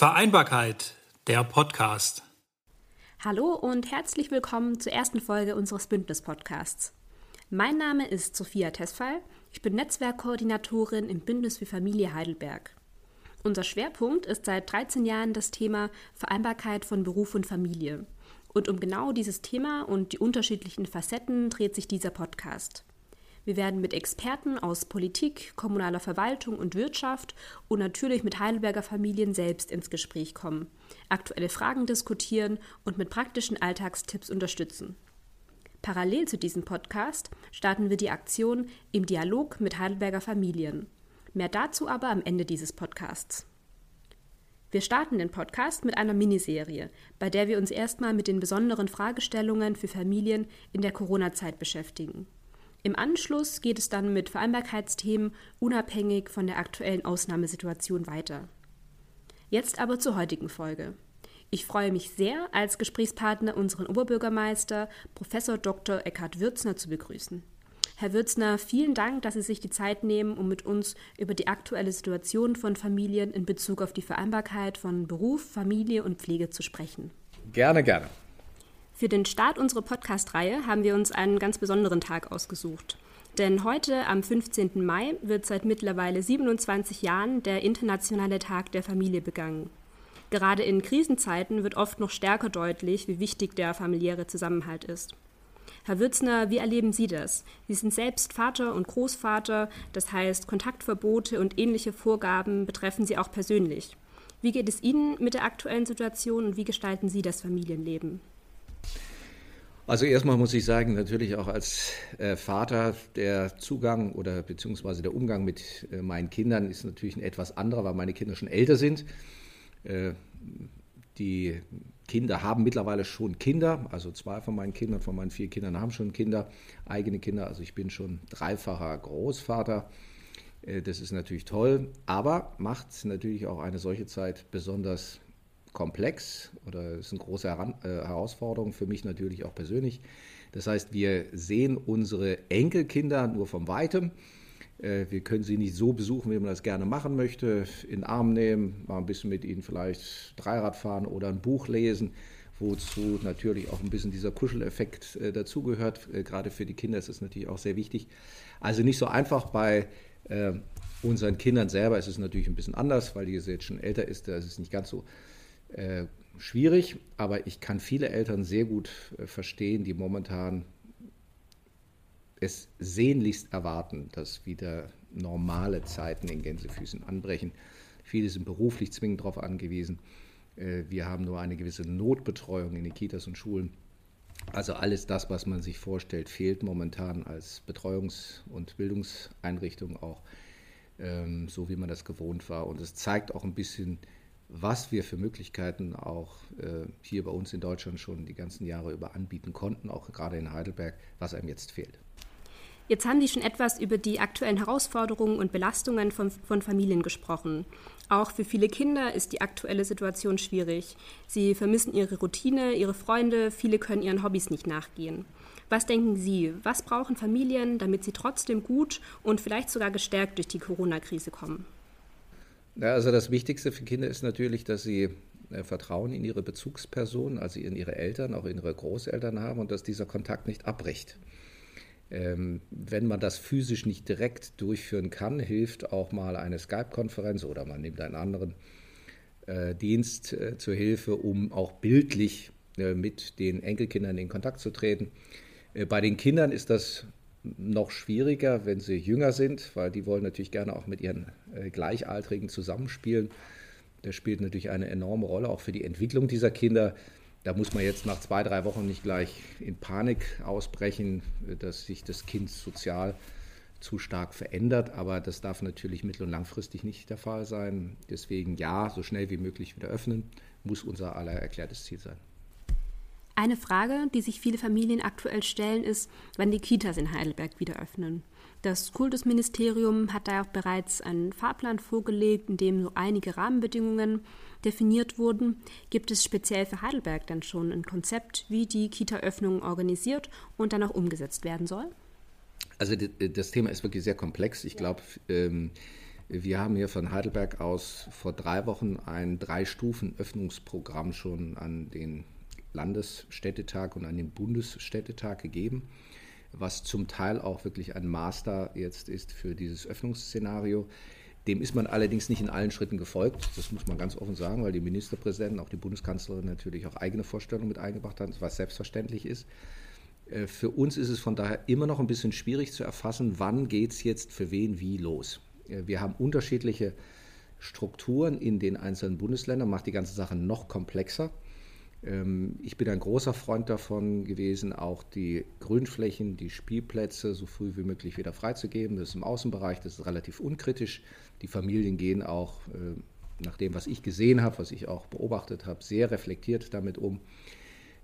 Vereinbarkeit, der Podcast. Hallo und herzlich willkommen zur ersten Folge unseres Bündnis-Podcasts. Mein Name ist Sophia Tesfall. Ich bin Netzwerkkoordinatorin im Bündnis für Familie Heidelberg. Unser Schwerpunkt ist seit 13 Jahren das Thema Vereinbarkeit von Beruf und Familie. Und um genau dieses Thema und die unterschiedlichen Facetten dreht sich dieser Podcast. Wir werden mit Experten aus Politik, kommunaler Verwaltung und Wirtschaft und natürlich mit Heidelberger Familien selbst ins Gespräch kommen, aktuelle Fragen diskutieren und mit praktischen Alltagstipps unterstützen. Parallel zu diesem Podcast starten wir die Aktion im Dialog mit Heidelberger Familien. Mehr dazu aber am Ende dieses Podcasts. Wir starten den Podcast mit einer Miniserie, bei der wir uns erstmal mit den besonderen Fragestellungen für Familien in der Corona-Zeit beschäftigen. Im Anschluss geht es dann mit Vereinbarkeitsthemen unabhängig von der aktuellen Ausnahmesituation weiter. Jetzt aber zur heutigen Folge. Ich freue mich sehr, als Gesprächspartner unseren Oberbürgermeister Prof. Dr. Eckhard Würzner zu begrüßen. Herr Würzner, vielen Dank, dass Sie sich die Zeit nehmen, um mit uns über die aktuelle Situation von Familien in Bezug auf die Vereinbarkeit von Beruf, Familie und Pflege zu sprechen. Gerne, gerne. Für den Start unserer Podcast-Reihe haben wir uns einen ganz besonderen Tag ausgesucht. Denn heute, am 15. Mai, wird seit mittlerweile 27 Jahren der Internationale Tag der Familie begangen. Gerade in Krisenzeiten wird oft noch stärker deutlich, wie wichtig der familiäre Zusammenhalt ist. Herr Würzner, wie erleben Sie das? Sie sind selbst Vater und Großvater, das heißt, Kontaktverbote und ähnliche Vorgaben betreffen Sie auch persönlich. Wie geht es Ihnen mit der aktuellen Situation und wie gestalten Sie das Familienleben? Also erstmal muss ich sagen, natürlich auch als äh, Vater der Zugang oder beziehungsweise der Umgang mit äh, meinen Kindern ist natürlich ein etwas anderer, weil meine Kinder schon älter sind. Äh, die Kinder haben mittlerweile schon Kinder, also zwei von meinen Kindern, von meinen vier Kindern haben schon Kinder, eigene Kinder. Also ich bin schon dreifacher Großvater. Äh, das ist natürlich toll, aber macht natürlich auch eine solche Zeit besonders komplex oder ist eine große äh, Herausforderung für mich natürlich auch persönlich. Das heißt, wir sehen unsere Enkelkinder nur vom Weitem. Äh, wir können sie nicht so besuchen, wie man das gerne machen möchte, in den Arm nehmen, mal ein bisschen mit ihnen vielleicht Dreirad fahren oder ein Buch lesen, wozu natürlich auch ein bisschen dieser Kuscheleffekt äh, dazugehört. Gerade für die Kinder ist es natürlich auch sehr wichtig. Also nicht so einfach bei unseren Kindern selber ist es natürlich ein bisschen anders, weil die jetzt schon älter ist, da ist es nicht ganz so äh, schwierig, aber ich kann viele Eltern sehr gut äh, verstehen, die momentan es sehnlichst erwarten, dass wieder normale Zeiten in Gänsefüßen anbrechen. Viele sind beruflich zwingend darauf angewiesen. Äh, wir haben nur eine gewisse Notbetreuung in den Kitas und Schulen. Also alles das, was man sich vorstellt, fehlt momentan als Betreuungs- und Bildungseinrichtung auch, ähm, so wie man das gewohnt war. Und es zeigt auch ein bisschen was wir für Möglichkeiten auch äh, hier bei uns in Deutschland schon die ganzen Jahre über anbieten konnten, auch gerade in Heidelberg, was einem jetzt fehlt. Jetzt haben Sie schon etwas über die aktuellen Herausforderungen und Belastungen von, von Familien gesprochen. Auch für viele Kinder ist die aktuelle Situation schwierig. Sie vermissen ihre Routine, ihre Freunde, viele können ihren Hobbys nicht nachgehen. Was denken Sie, was brauchen Familien, damit sie trotzdem gut und vielleicht sogar gestärkt durch die Corona-Krise kommen? Ja, also das Wichtigste für Kinder ist natürlich, dass sie äh, Vertrauen in ihre Bezugspersonen, also in ihre Eltern, auch in ihre Großeltern haben und dass dieser Kontakt nicht abbricht. Ähm, wenn man das physisch nicht direkt durchführen kann, hilft auch mal eine Skype-Konferenz oder man nimmt einen anderen äh, Dienst äh, zur Hilfe, um auch bildlich mit den Enkelkindern in Kontakt zu treten. Bei den Kindern ist das noch schwieriger, wenn sie jünger sind, weil die wollen natürlich gerne auch mit ihren äh, Gleichaltrigen zusammenspielen. Das spielt natürlich eine enorme Rolle, auch für die Entwicklung dieser Kinder. Da muss man jetzt nach zwei, drei Wochen nicht gleich in Panik ausbrechen, dass sich das Kind sozial zu stark verändert. Aber das darf natürlich mittel- und langfristig nicht der Fall sein. Deswegen ja, so schnell wie möglich wieder öffnen, muss unser aller erklärtes Ziel sein. Eine Frage, die sich viele Familien aktuell stellen, ist, wann die Kitas in Heidelberg wieder öffnen. Das Kultusministerium hat da auch bereits einen Fahrplan vorgelegt, in dem so einige Rahmenbedingungen definiert wurden. Gibt es speziell für Heidelberg dann schon ein Konzept, wie die Kita-Öffnung organisiert und dann auch umgesetzt werden soll? Also das Thema ist wirklich sehr komplex. Ich glaube, ähm, Wir haben hier von Heidelberg aus vor drei Wochen ein Drei-Stufen-Öffnungsprogramm schon an den Landesstädtetag und an den Bundesstädtetag gegeben, was zum Teil auch wirklich ein Master jetzt ist für dieses Öffnungsszenario. Dem ist man allerdings nicht in allen Schritten gefolgt. Das muss man ganz offen sagen, weil die Ministerpräsidenten, auch die Bundeskanzlerin natürlich auch eigene Vorstellungen mit eingebracht haben, was selbstverständlich ist. Äh, für uns ist es von daher immer noch ein bisschen schwierig zu erfassen, wann geht es jetzt für wen wie los. Äh, wir haben unterschiedliche Strukturen in den einzelnen Bundesländern, macht die ganze Sache noch komplexer. Ähm, ich bin ein großer Freund davon gewesen, auch die Grünflächen, die Spielplätze so früh wie möglich wieder freizugeben. Das ist im Außenbereich, das ist relativ unkritisch. Die Familien gehen auch, äh, nach dem, was ich gesehen habe, was ich auch beobachtet habe, sehr reflektiert damit um.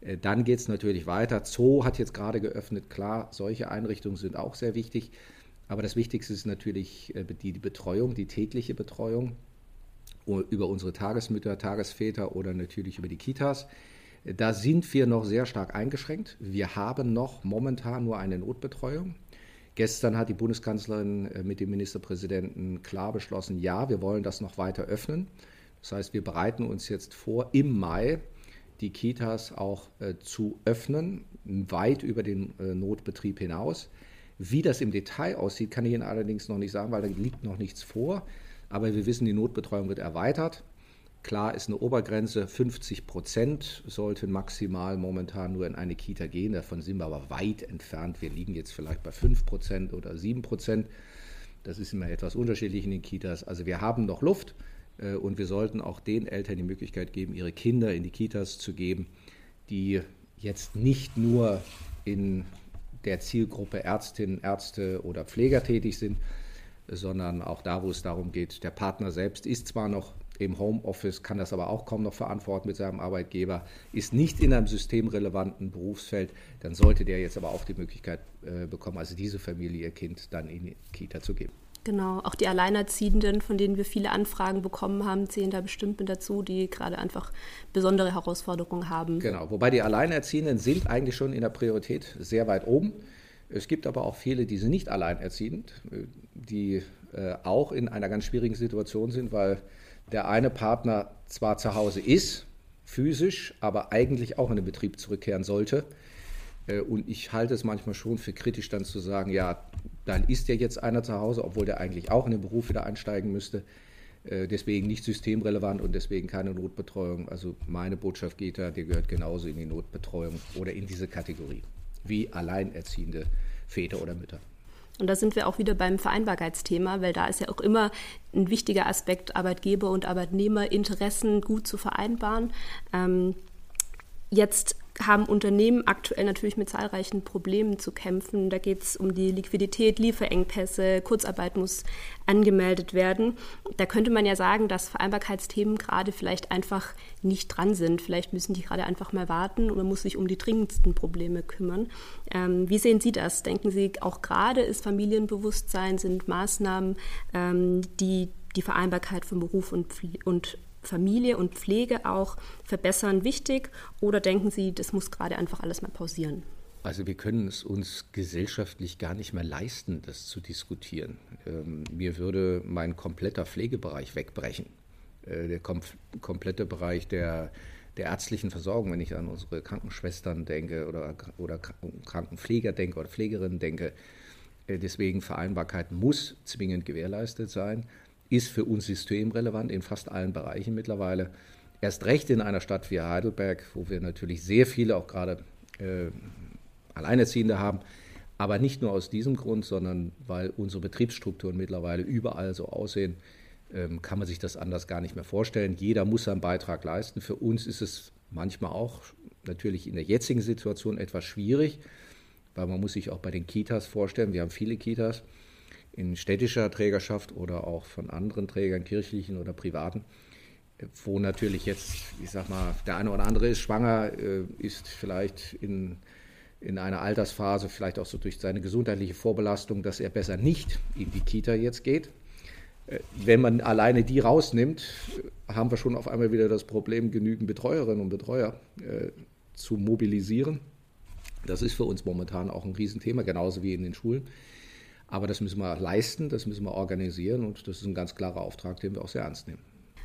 Äh, dann geht es natürlich weiter. Zoo hat jetzt gerade geöffnet. Klar, solche Einrichtungen sind auch sehr wichtig. Aber das Wichtigste ist natürlich äh, die Betreuung, die tägliche Betreuung über unsere Tagesmütter, Tagesväter oder natürlich über die Kitas. Da sind wir noch sehr stark eingeschränkt. Wir haben noch momentan nur eine Notbetreuung. Gestern hat die Bundeskanzlerin äh, mit dem Ministerpräsidenten klar beschlossen, ja, wir wollen das noch weiter öffnen. Das heißt, wir bereiten uns jetzt vor, im Mai die Kitas auch äh, zu öffnen, weit über den äh, Notbetrieb hinaus. Wie das im Detail aussieht, kann ich Ihnen allerdings noch nicht sagen, weil da liegt noch nichts vor. Aber wir wissen, die Notbetreuung wird erweitert. Klar ist eine Obergrenze, 50 Prozent sollten maximal momentan nur in eine Kita gehen. Davon sind wir aber weit entfernt. Wir liegen jetzt vielleicht bei 5 Prozent oder 7 Prozent. Das ist immer etwas unterschiedlich in den Kitas. Also wir haben noch Luft äh, und wir sollten auch den Eltern die Möglichkeit geben, ihre Kinder in die Kitas zu geben, die jetzt nicht nur in der Zielgruppe Ärztinnen, Ärzte oder Pfleger tätig sind, sondern auch da, wo es darum geht, der Partner selbst ist zwar noch im Homeoffice, kann das aber auch kaum noch verantworten mit seinem Arbeitgeber, ist nicht in einem systemrelevanten Berufsfeld, dann sollte der jetzt aber auch die Möglichkeit äh, bekommen, also diese Familie ihr Kind dann in die Kita zu geben. Genau, auch die Alleinerziehenden, von denen wir viele Anfragen bekommen haben, zählen da bestimmt mit dazu, die gerade einfach besondere Herausforderungen haben. Genau, wobei die Alleinerziehenden sind eigentlich schon in der Priorität sehr weit oben. Es gibt aber auch viele, die sind nicht alleinerziehend, die äh, auch in einer ganz schwierigen Situation sind, weil der eine Partner zwar zu Hause ist, physisch, aber eigentlich auch in den Betrieb zurückkehren sollte. Äh, und ich halte es manchmal schon für kritisch, dann zu sagen, ja, dann ist ja jetzt einer zu Hause, obwohl der eigentlich auch in den Beruf wieder einsteigen müsste. Äh, deswegen nicht systemrelevant und deswegen keine Notbetreuung. Also meine Botschaft geht da, der gehört genauso in die Notbetreuung oder in diese Kategorie wie alleinerziehende Väter oder Mütter. Und da sind wir auch wieder beim Vereinbarkeitsthema, weil da ist ja auch immer ein wichtiger Aspekt, Arbeitgeber und Arbeitnehmer Interessen gut zu vereinbaren. Ähm, jetzt haben Unternehmen aktuell natürlich mit zahlreichen Problemen zu kämpfen. Da geht es um die Liquidität, Lieferengpässe, Kurzarbeit muss angemeldet werden. Da könnte man ja sagen, dass Vereinbarkeitsthemen gerade vielleicht einfach nicht dran sind. Vielleicht müssen die gerade einfach mal warten und man muss sich um die dringendsten Probleme kümmern. Ähm, wie sehen Sie das? Denken Sie, auch gerade ist Familienbewusstsein, sind Maßnahmen, ähm, die die Vereinbarkeit von Beruf und, und Familie und Pflege auch verbessern wichtig oder denken Sie, das muss gerade einfach alles mal pausieren? Also wir können es uns gesellschaftlich gar nicht mehr leisten, das zu diskutieren. Ähm, mir würde mein kompletter Pflegebereich wegbrechen. Äh, der kom komplette Bereich der, der ärztlichen Versorgung, wenn ich an unsere Krankenschwestern denke oder, oder Krankenpfleger denke oder Pflegerinnen denke. Äh, deswegen Vereinbarkeit muss zwingend gewährleistet sein ist für uns systemrelevant in fast allen Bereichen mittlerweile. Erst recht in einer Stadt wie Heidelberg, wo wir natürlich sehr viele auch gerade äh, Alleinerziehende haben. Aber nicht nur aus diesem Grund, sondern weil unsere Betriebsstrukturen mittlerweile überall so aussehen, ähm, kann man sich das anders gar nicht mehr vorstellen. Jeder muss seinen Beitrag leisten. Für uns ist es manchmal auch natürlich in der jetzigen Situation etwas schwierig, weil man muss sich auch bei den Kitas vorstellen, wir haben viele Kitas, in städtischer Trägerschaft oder auch von anderen Trägern, kirchlichen oder privaten, wo natürlich jetzt, ich sag mal, der eine oder andere ist schwanger, äh, ist vielleicht in, in einer Altersphase, vielleicht auch so durch seine gesundheitliche Vorbelastung, dass er besser nicht in die Kita jetzt geht. Äh, wenn man alleine die rausnimmt, haben wir schon auf einmal wieder das Problem, genügend Betreuerinnen und Betreuer äh, zu mobilisieren. Das ist für uns momentan auch ein Riesenthema, genauso wie in den Schulen. Aber das müssen wir leisten, das müssen wir organisieren und das ist ein ganz klarer Auftrag, den wir auch sehr ernst nehmen.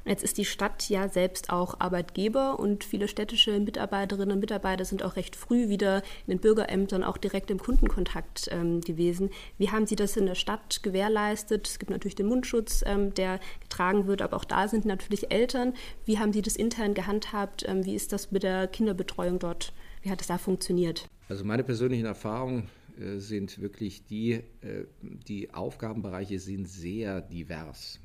Jetzt ist die Stadt ja selbst auch Arbeitgeber und viele städtische Mitarbeiterinnen und Mitarbeiter sind auch recht früh wieder in den Bürgerämtern auch direkt im Kundenkontakt ähm, gewesen. Wie haben Sie das in der Stadt gewährleistet? Es gibt natürlich den Mundschutz, ähm, der getragen wird, aber auch da sind natürlich Eltern. Wie haben Sie das intern gehandhabt? Ähm, wie ist das mit der Kinderbetreuung dort? Wie hat es da funktioniert? Also meine persönlichen Erfahrungen sind wirklich die, äh, die Aufgabenbereiche sind sehr divers.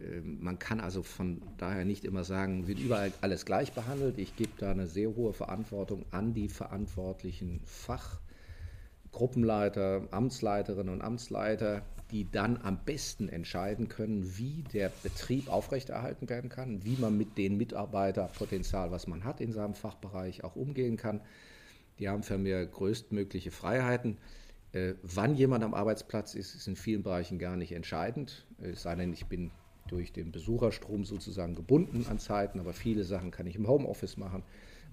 Ähm, man kann also von daher nicht immer sagen, wird überall alles gleich behandelt. Ich gebe da eine sehr hohe Verantwortung an die verantwortlichen Fachgruppenleiter, Amtsleiterinnen und Amtsleiter, die dann am besten entscheiden können, wie der Betrieb aufrechterhalten werden kann, wie man mit dem Mitarbeiterpotenzial, was man hat in seinem Fachbereich, auch umgehen kann. Die haben für mir größtmögliche Freiheiten. Äh, wann jemand am Arbeitsplatz ist, ist in vielen Bereichen gar nicht entscheidend. Es sei denn, ich bin durch den Besucherstrom sozusagen gebunden an Zeiten, aber viele Sachen kann ich im Homeoffice machen,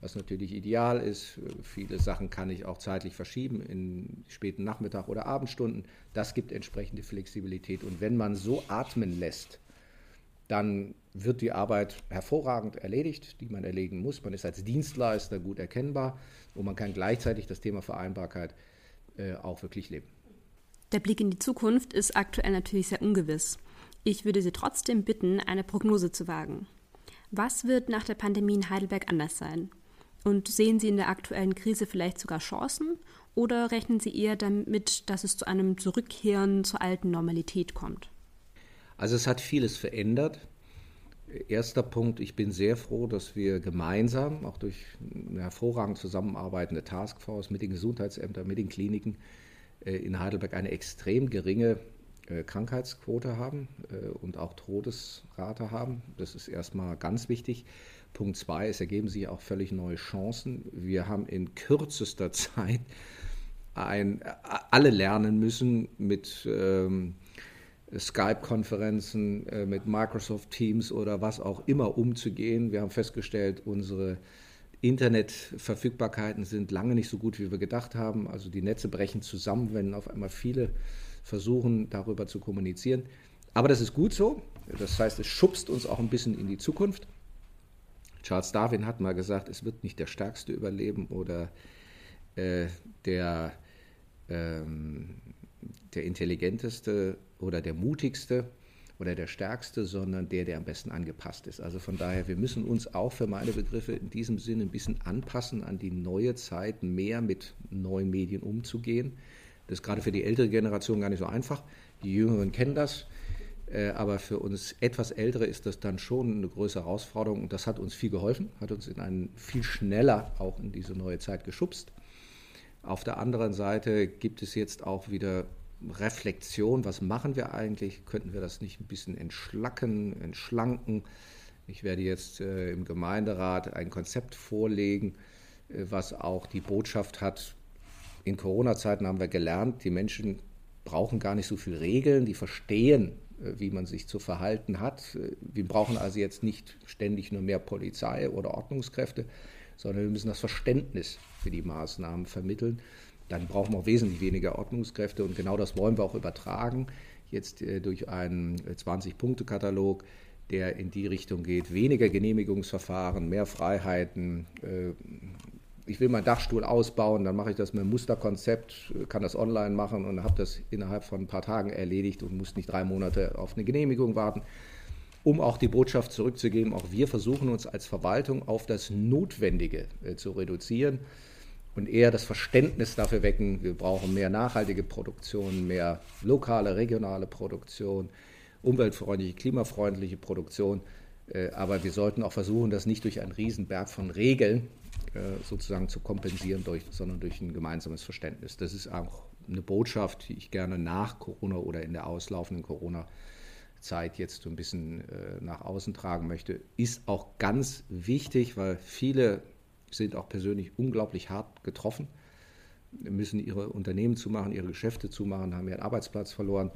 was natürlich ideal ist. Viele Sachen kann ich auch zeitlich verschieben in späten Nachmittag- oder Abendstunden. Das gibt entsprechende Flexibilität. Und wenn man so atmen lässt, dann wird die Arbeit hervorragend erledigt, die man erledigen muss. Man ist als Dienstleister gut erkennbar und man kann gleichzeitig das Thema Vereinbarkeit äh, auch wirklich leben. Der Blick in die Zukunft ist aktuell natürlich sehr ungewiss. Ich würde Sie trotzdem bitten, eine Prognose zu wagen. Was wird nach der Pandemie in Heidelberg anders sein? Und sehen Sie in der aktuellen Krise vielleicht sogar Chancen oder rechnen Sie eher damit, dass es zu einem Zurückkehren zur alten Normalität kommt? Also es hat vieles verändert. Erster Punkt, ich bin sehr froh, dass wir gemeinsam, auch durch eine hervorragend zusammenarbeitende Taskforce mit den Gesundheitsämtern, mit den Kliniken äh, in Heidelberg eine extrem geringe äh, Krankheitsquote haben äh, und auch Todesrate haben. Das ist erstmal ganz wichtig. Punkt zwei, es ergeben sich auch völlig neue Chancen. Wir haben in kürzester Zeit ein, alle lernen müssen mit ähm, Skype-Konferenzen, äh, mit Microsoft Teams oder was auch immer umzugehen. Wir haben festgestellt, unsere Internetverfügbarkeiten sind lange nicht so gut, wie wir gedacht haben. Also die Netze brechen zusammen, wenn auf einmal viele versuchen, darüber zu kommunizieren. Aber das ist gut so. Das heißt, es schubst uns auch ein bisschen in die Zukunft. Charles Darwin hat mal gesagt, es wird nicht der Stärkste überleben oder äh, der, ähm, der Intelligenteste oder der Mutigste oder der Stärkste, sondern der, der am besten angepasst ist. Also von daher, wir müssen uns auch für meine Begriffe in diesem Sinne ein bisschen anpassen an die neue Zeit, mehr mit neuen Medien umzugehen. Das ist gerade für die ältere Generation gar nicht so einfach. Die Jüngeren kennen das. Äh, aber für uns etwas Ältere ist das dann schon eine größere Herausforderung und das hat uns viel geholfen, hat uns in einen viel schneller auch in diese neue Zeit geschubst. Auf der anderen Seite gibt es jetzt auch wieder Reflexion, was machen wir eigentlich? Könnten wir das nicht ein bisschen entschlacken, entschlanken? Ich werde jetzt äh, im Gemeinderat ein Konzept vorlegen, äh, was auch die Botschaft hat, in Corona-Zeiten haben wir gelernt, die Menschen brauchen gar nicht so viele Regeln, die verstehen, äh, wie man sich zu verhalten hat. Äh, wir brauchen also jetzt nicht ständig nur mehr Polizei oder Ordnungskräfte, sondern wir müssen das Verständnis für die Maßnahmen vermitteln. Dann brauchen wir auch wesentlich weniger Ordnungskräfte und genau das wollen wir auch übertragen, jetzt äh, durch einen 20-Punkte-Katalog, der in die Richtung geht, weniger Genehmigungsverfahren, mehr Freiheiten, ich will meinen Dachstuhl ausbauen, dann mache ich das mit einem Musterkonzept, kann das online machen und habe das innerhalb von ein paar Tagen erledigt und muss nicht drei Monate auf eine Genehmigung warten. Um auch die Botschaft zurückzugeben, auch wir versuchen uns als Verwaltung auf das Notwendige äh, zu reduzieren und eher das Verständnis dafür wecken, wir brauchen mehr nachhaltige Produktion, mehr lokale, regionale Produktion, umweltfreundliche, klimafreundliche Produktion. Äh, aber wir sollten auch versuchen, das nicht durch einen Riesenberg von Regeln äh, sozusagen zu kompensieren, durch, sondern durch ein gemeinsames Verständnis. Das ist auch eine Botschaft, die ich gerne nach Corona oder in der auslaufenden Corona-Zeit jetzt so ein bisschen äh, nach außen tragen möchte. Ist auch ganz wichtig, weil viele sind auch persönlich unglaublich hart getroffen, müssen ihre Unternehmen zumachen, ihre Geschäfte zumachen, haben ihren Arbeitsplatz verloren.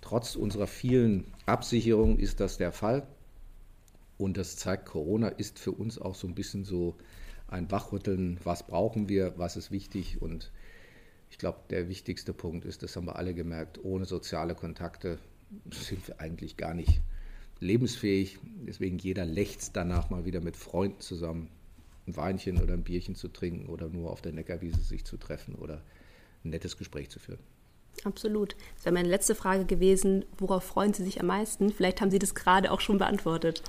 Trotz unserer vielen Absicherungen ist das der Fall. Und das zeigt, Corona ist für uns auch so ein bisschen so ein Wachrütteln, was brauchen wir, was ist wichtig und Ich glaube, der wichtigste Punkt ist, das haben wir alle gemerkt, ohne soziale Kontakte sind wir eigentlich gar nicht lebensfähig. Deswegen jeder lechzt danach mal wieder mit Freunden zusammen ein Weinchen oder ein Bierchen zu trinken oder nur auf der Neckarwiese sich zu treffen oder ein nettes Gespräch zu führen. Absolut. Das wäre meine letzte Frage gewesen, worauf freuen Sie sich am meisten? Vielleicht haben Sie das gerade auch schon beantwortet.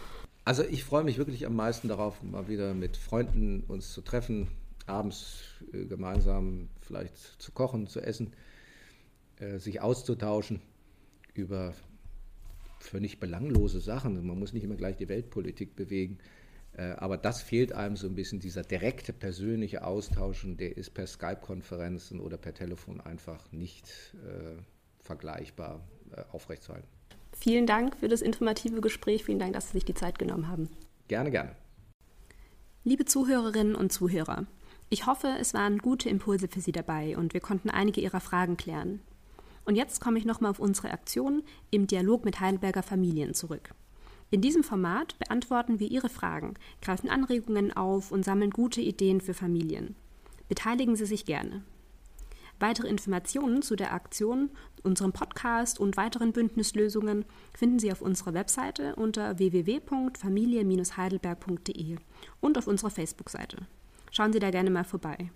Also ich freue mich wirklich am meisten darauf, mal wieder mit Freunden uns zu treffen, abends äh, gemeinsam vielleicht zu kochen, zu essen, äh, sich auszutauschen über völlig belanglose Sachen. Man muss nicht immer gleich die Weltpolitik bewegen. Äh, aber das fehlt einem so ein bisschen, dieser direkte persönliche Austausch, und der ist per Skype-Konferenzen oder per Telefon einfach nicht äh, vergleichbar äh, aufrechtzuerhalten. Vielen Dank für das informative Gespräch. Vielen Dank, dass Sie sich die Zeit genommen haben. Gerne, gerne. Liebe Zuhörerinnen und Zuhörer, ich hoffe, es waren gute Impulse für Sie dabei und wir konnten einige Ihrer Fragen klären. Und jetzt komme ich nochmal auf unsere Aktion im Dialog mit Heidelberger Familien zurück. In diesem Format beantworten wir Ihre Fragen, greifen Anregungen auf und sammeln gute Ideen für Familien. Beteiligen Sie sich gerne. Weitere Informationen zu der Aktion, unserem Podcast und weiteren Bündnislösungen finden Sie auf unserer Webseite unter www.familie-heidelberg.de und auf unserer Facebook-Seite. Schauen Sie da gerne mal vorbei.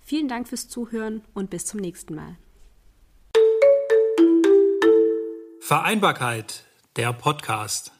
Vielen Dank fürs Zuhören und bis zum nächsten Mal. Vereinbarkeit, der Podcast.